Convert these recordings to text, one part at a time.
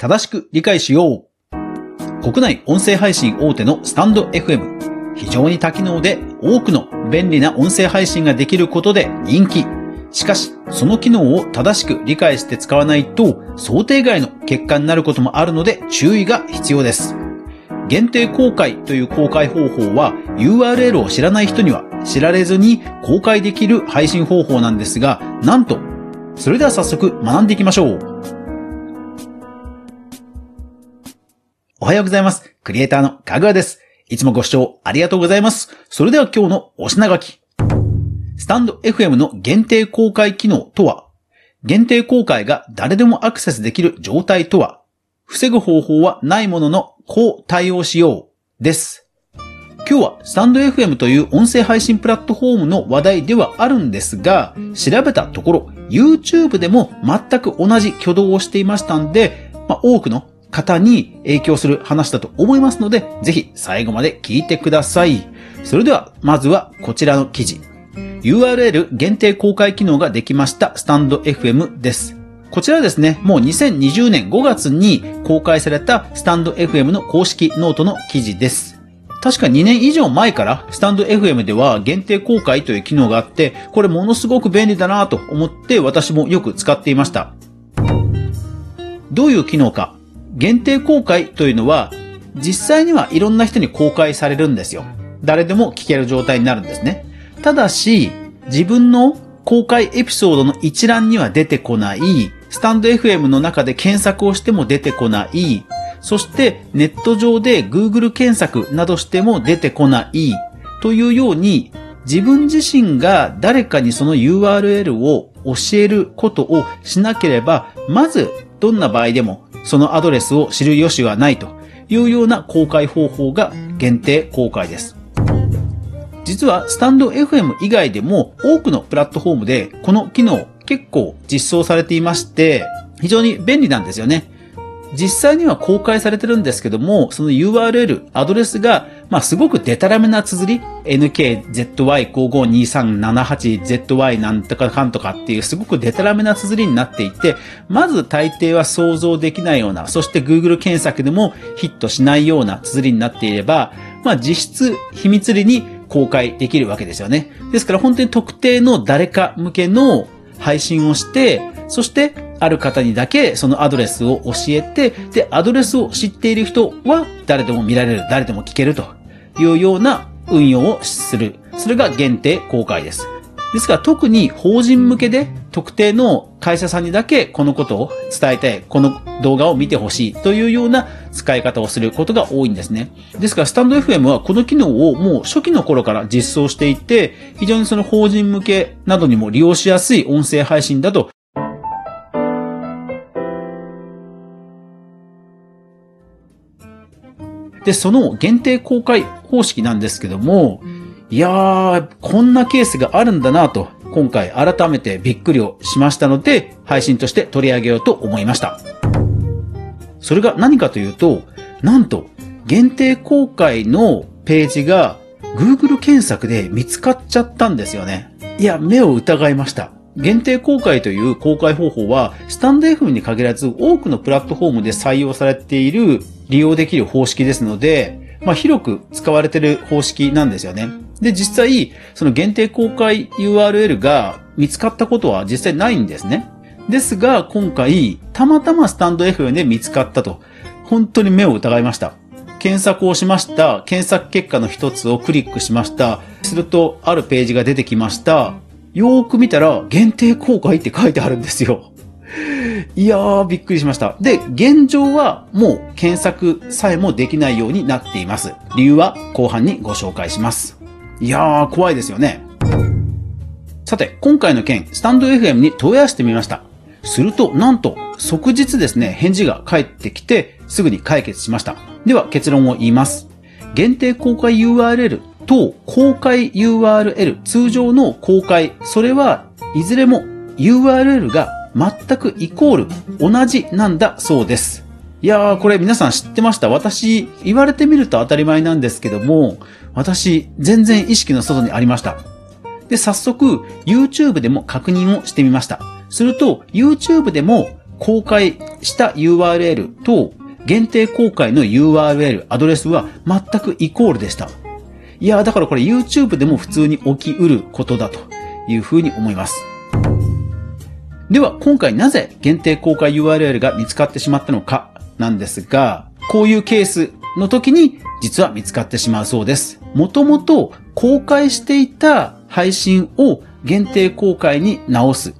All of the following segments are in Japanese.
正しく理解しよう。国内音声配信大手のスタンド FM。非常に多機能で多くの便利な音声配信ができることで人気。しかし、その機能を正しく理解して使わないと想定外の結果になることもあるので注意が必要です。限定公開という公開方法は URL を知らない人には知られずに公開できる配信方法なんですが、なんと、それでは早速学んでいきましょう。おはようございます。クリエイターのかぐわです。いつもご視聴ありがとうございます。それでは今日のお品書き。スタンド FM の限定公開機能とは、限定公開が誰でもアクセスできる状態とは、防ぐ方法はないものの、こう対応しようです。今日はスタンド FM という音声配信プラットフォームの話題ではあるんですが、調べたところ YouTube でも全く同じ挙動をしていましたんで、まあ、多くの方に影響する話だと思いますので、ぜひ最後まで聞いてください。それでは、まずはこちらの記事。URL 限定公開機能ができましたスタンド FM です。こちらですね、もう2020年5月に公開されたスタンド FM の公式ノートの記事です。確か2年以上前からスタンド FM では限定公開という機能があって、これものすごく便利だなと思って私もよく使っていました。どういう機能か。限定公開というのは、実際にはいろんな人に公開されるんですよ。誰でも聞ける状態になるんですね。ただし、自分の公開エピソードの一覧には出てこない、スタンド FM の中で検索をしても出てこない、そしてネット上で Google 検索などしても出てこないというように自分自身が誰かにその URL を教えることをしなければ、まずどんな場合でもそのアドレスを知る由はないというような公開方法が限定公開です。実はスタンド FM 以外でも多くのプラットフォームでこの機能結構実装されていまして、非常に便利なんですよね。実際には公開されてるんですけども、その URL、アドレスが、まあ、すごくデタラメな綴り、nkzy552378zy なんとかかんとかっていうすごくデタラメな綴りになっていて、まず大抵は想像できないような、そして Google 検索でもヒットしないような綴りになっていれば、まあ、実質秘密裏に公開できるわけですよね。ですから本当に特定の誰か向けの配信をして、そしてある方にだけそのアドレスを教えて、で、アドレスを知っている人は誰でも見られる、誰でも聞けるというような運用をする。それが限定公開です。ですから特に法人向けで特定の会社さんにだけこのことを伝えたい、この動画を見てほしいというような使い方をすることが多いんですね。ですからスタンド FM はこの機能をもう初期の頃から実装していて、非常にその法人向けなどにも利用しやすい音声配信だとで、その限定公開方式なんですけども、いやー、こんなケースがあるんだなと、今回改めてびっくりをしましたので、配信として取り上げようと思いました。それが何かというと、なんと、限定公開のページが Google 検索で見つかっちゃったんですよね。いや、目を疑いました。限定公開という公開方法は、スタンド FM に限らず多くのプラットフォームで採用されている利用できる方式ですので、まあ、広く使われている方式なんですよね。で、実際、その限定公開 URL が見つかったことは実際ないんですね。ですが、今回、たまたまスタンド FM で見つかったと、本当に目を疑いました。検索をしました。検索結果の一つをクリックしました。すると、あるページが出てきました。よーく見たら、限定公開って書いてあるんですよ。いやー、びっくりしました。で、現状はもう検索さえもできないようになっています。理由は後半にご紹介します。いやー、怖いですよね。さて、今回の件、スタンド FM に問い合わせてみました。すると、なんと、即日ですね、返事が返ってきて、すぐに解決しました。では、結論を言います。限定公開 URL と公開 URL、通常の公開、それはいずれも URL が全くイコール同じなんだそうです。いやー、これ皆さん知ってました？私、言われてみると当たり前なんですけども、私、全然意識の外にありました。で、早速、YouTube でも確認をしてみました。すると、YouTube でも公開した URL と限定公開の URL、アドレスは全くイコールでした。いや、だからこれ YouTube でも普通に起きうることだというふうに思います。では、今回なぜ限定公開 URL が見つかってしまったのかなんですが、こういうケースの時に実は見つかってしまうそうです。もともと公開していた配信を限定公開に直す。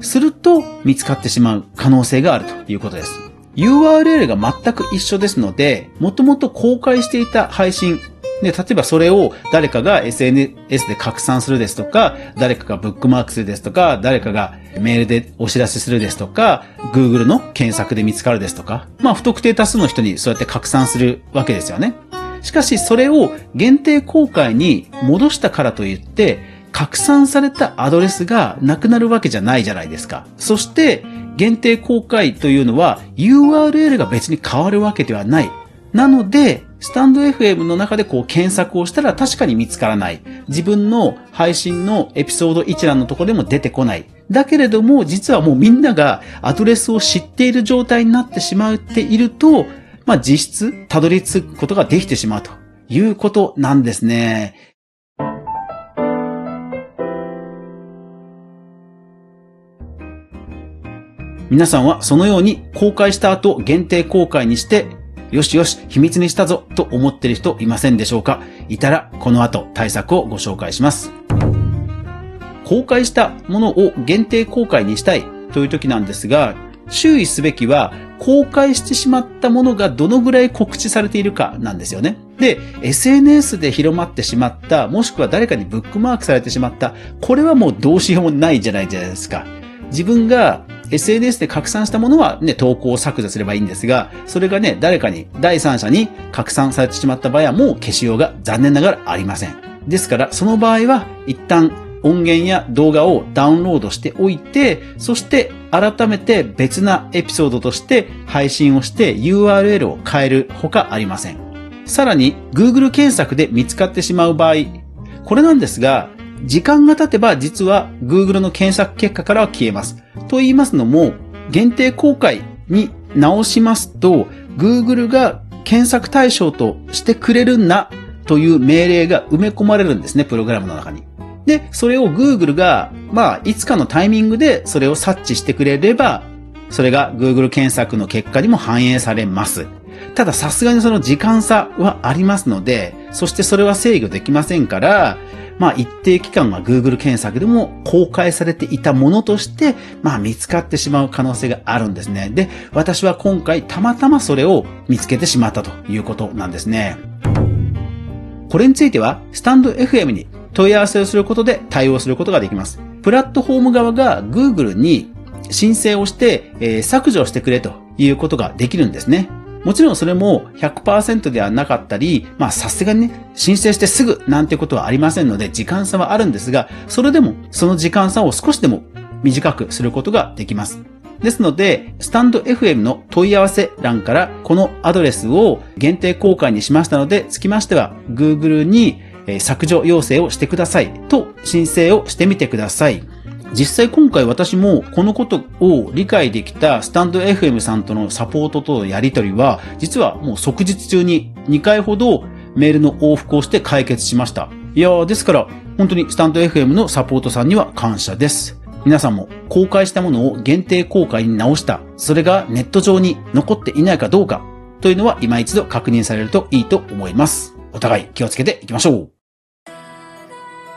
すると見つかってしまう可能性があるということです。URL が全く一緒ですので、もともと公開していた配信で、例えばそれを誰かが SNS で拡散するですとか、誰かがブックマークするですとか、誰かがメールでお知らせするですとか、Google の検索で見つかるですとか、まあ不特定多数の人にそうやって拡散するわけですよね。しかしそれを限定公開に戻したからといって、拡散されたアドレスがなくなるわけじゃないじゃないですか。そして、限定公開というのは URL が別に変わるわけではない。なので、スタンド FM の中でこう検索をしたら確かに見つからない。自分の配信のエピソード一覧のところでも出てこない。だけれども、実はもうみんながアドレスを知っている状態になってしまっていると、まあ実質、たどり着くことができてしまうということなんですね。皆さんはそのように公開した後限定公開にしてよしよし、秘密にしたぞと思ってる人いませんでしょうか？いたら、この後対策をご紹介します。公開したものを限定公開にしたいという時なんですが、注意すべきは、公開してしまったものがどのぐらい告知されているかなんですよね。で、SNS で広まってしまった、もしくは誰かにブックマークされてしまった、これはもうどうしようもないじゃないですか。自分が SNS で拡散したものはね、投稿を削除すればいいんですが、それがね、誰かに、第三者に拡散されてしまった場合はもう消しようが残念ながらありません。ですから、その場合は一旦音源や動画をダウンロードしておいて、そして改めて別なエピソードとして配信をして URL を変えるほかありません。さらに Google 検索で見つかってしまう場合、これなんですが、時間が経てば実は Google の検索結果からは消えます。と言いますのも、限定公開に直しますと、Google が検索対象としてくれるなという命令が埋め込まれるんですね、プログラムの中に。で、それを Google が、まあ、いつかのタイミングでそれを察知してくれれば、それが Google 検索の結果にも反映されます。たださすがにその時間差はありますので、そしてそれは制御できませんから、まあ一定期間は Google 検索でも公開されていたものとして、まあ見つかってしまう可能性があるんですね。で、私は今回たまたまそれを見つけてしまったということなんですね。これについては、スタンド FM に問い合わせをすることで対応することができます。プラットフォーム側が Google に申請をして、えー、削除してくれということができるんですね。もちろんそれも100%ではなかったり、まあさすがにね、申請してすぐなんてことはありませんので、時間差はあるんですが、それでもその時間差を少しでも短くすることができます。ですので、スタンド FM の問い合わせ欄からこのアドレスを限定公開にしましたので、つきましては Google に削除要請をしてくださいと申請をしてみてください。実際今回私もこのことを理解できたスタンド FM さんとのサポートとのやりとりは、実はもう即日中に2回ほどメールの往復をして解決しました。いやー、ですから、本当にスタンド FM のサポートさんには感謝です。皆さんも公開したものを限定公開に直した、それがネット上に残っていないかどうか、というのは今一度確認されるといいと思います。お互い気をつけていきましょう。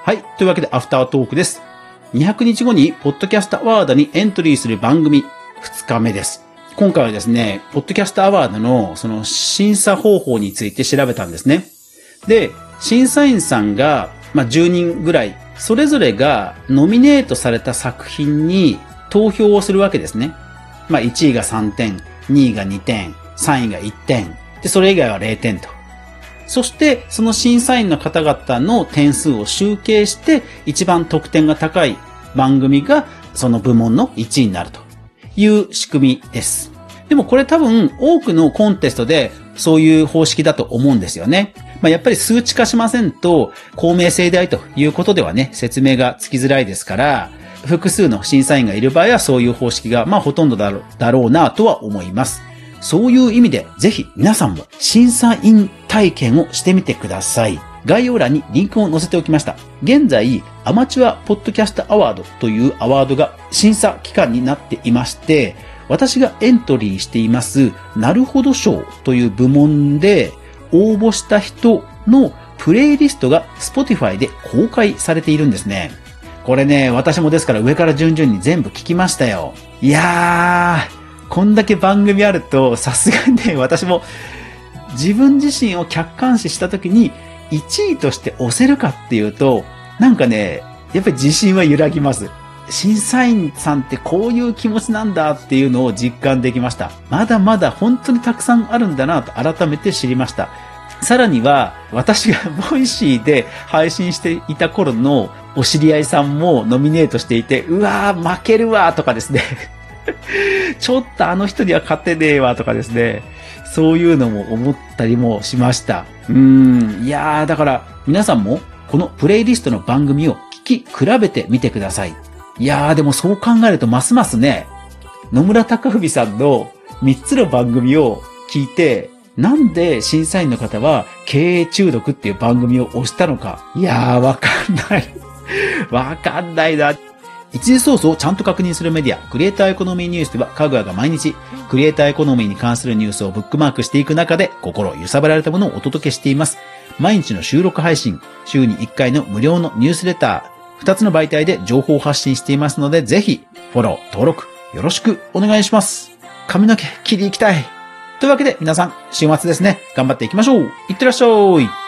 はい。というわけで、アフタートークです。200日後に、ポッドキャストアワードにエントリーする番組、2日目です。今回はですね、ポッドキャストアワードの、その審査方法について調べたんですね。で、審査員さんが、まあ、10人ぐらい、それぞれがノミネートされた作品に投票をするわけですね。まあ、1位が3点、2位が2点、3位が1点、で、それ以外は0点と。そして、その審査員の方々の点数を集計して、一番得点が高い番組が、その部門の1位になるという仕組みです。でもこれ多分、多くのコンテストで、そういう方式だと思うんですよね。まあ、やっぱり数値化しませんと、公明正大ということではね、説明がつきづらいですから、複数の審査員がいる場合はそういう方式が、まあほとんどだろだろうなとは思います。そういう意味で、ぜひ皆さんも審査員体験をしてみてください。概要欄にリンクを載せておきました。現在、アマチュアポッドキャストアワードというアワードが審査期間になっていまして、私がエントリーしています、なるほど賞という部門で応募した人のプレイリストが Spotify で公開されているんですね。これね、私もですから上から順々に全部聞きましたよ。いやー、こんだけ番組あると、さすがにね、私も自分自身を客観視したときに1位として押せるかっていうと、なんかね、やっぱり自信は揺らぎます。審査員さんってこういう気持ちなんだっていうのを実感できました。まだまだ本当にたくさんあるんだなと改めて知りました。さらには、私が Voicy で配信していた頃のお知り合いさんもノミネートしていて、うわー負けるわとかですね。ちょっとあの人には勝てねえわとかですね。そういうのも思ったりもしました。うーん。いやー、だから皆さんもこのプレイリストの番組を聞き比べてみてください。いやー、でもそう考えるとますますね、野村隆文さんの3つの番組を聞いて、なんで審査員の方は経営中毒っていう番組を押したのか。いやー、わかんない。わかんないな。一時ソースをちゃんと確認するメディア、クリエイターエコノミーニュースでは、かぐわが毎日、クリエイターエコノミーに関するニュースをブックマークしていく中で、心揺さぶられたものをお届けしています。毎日の収録配信、週に1回の無料のニュースレター、2つの媒体で情報を発信していますので、ぜひ、フォロー、登録、よろしくお願いします。髪の毛切り行きたい。というわけで、皆さん、週末ですね、頑張っていきましょう。いってらっしゃい。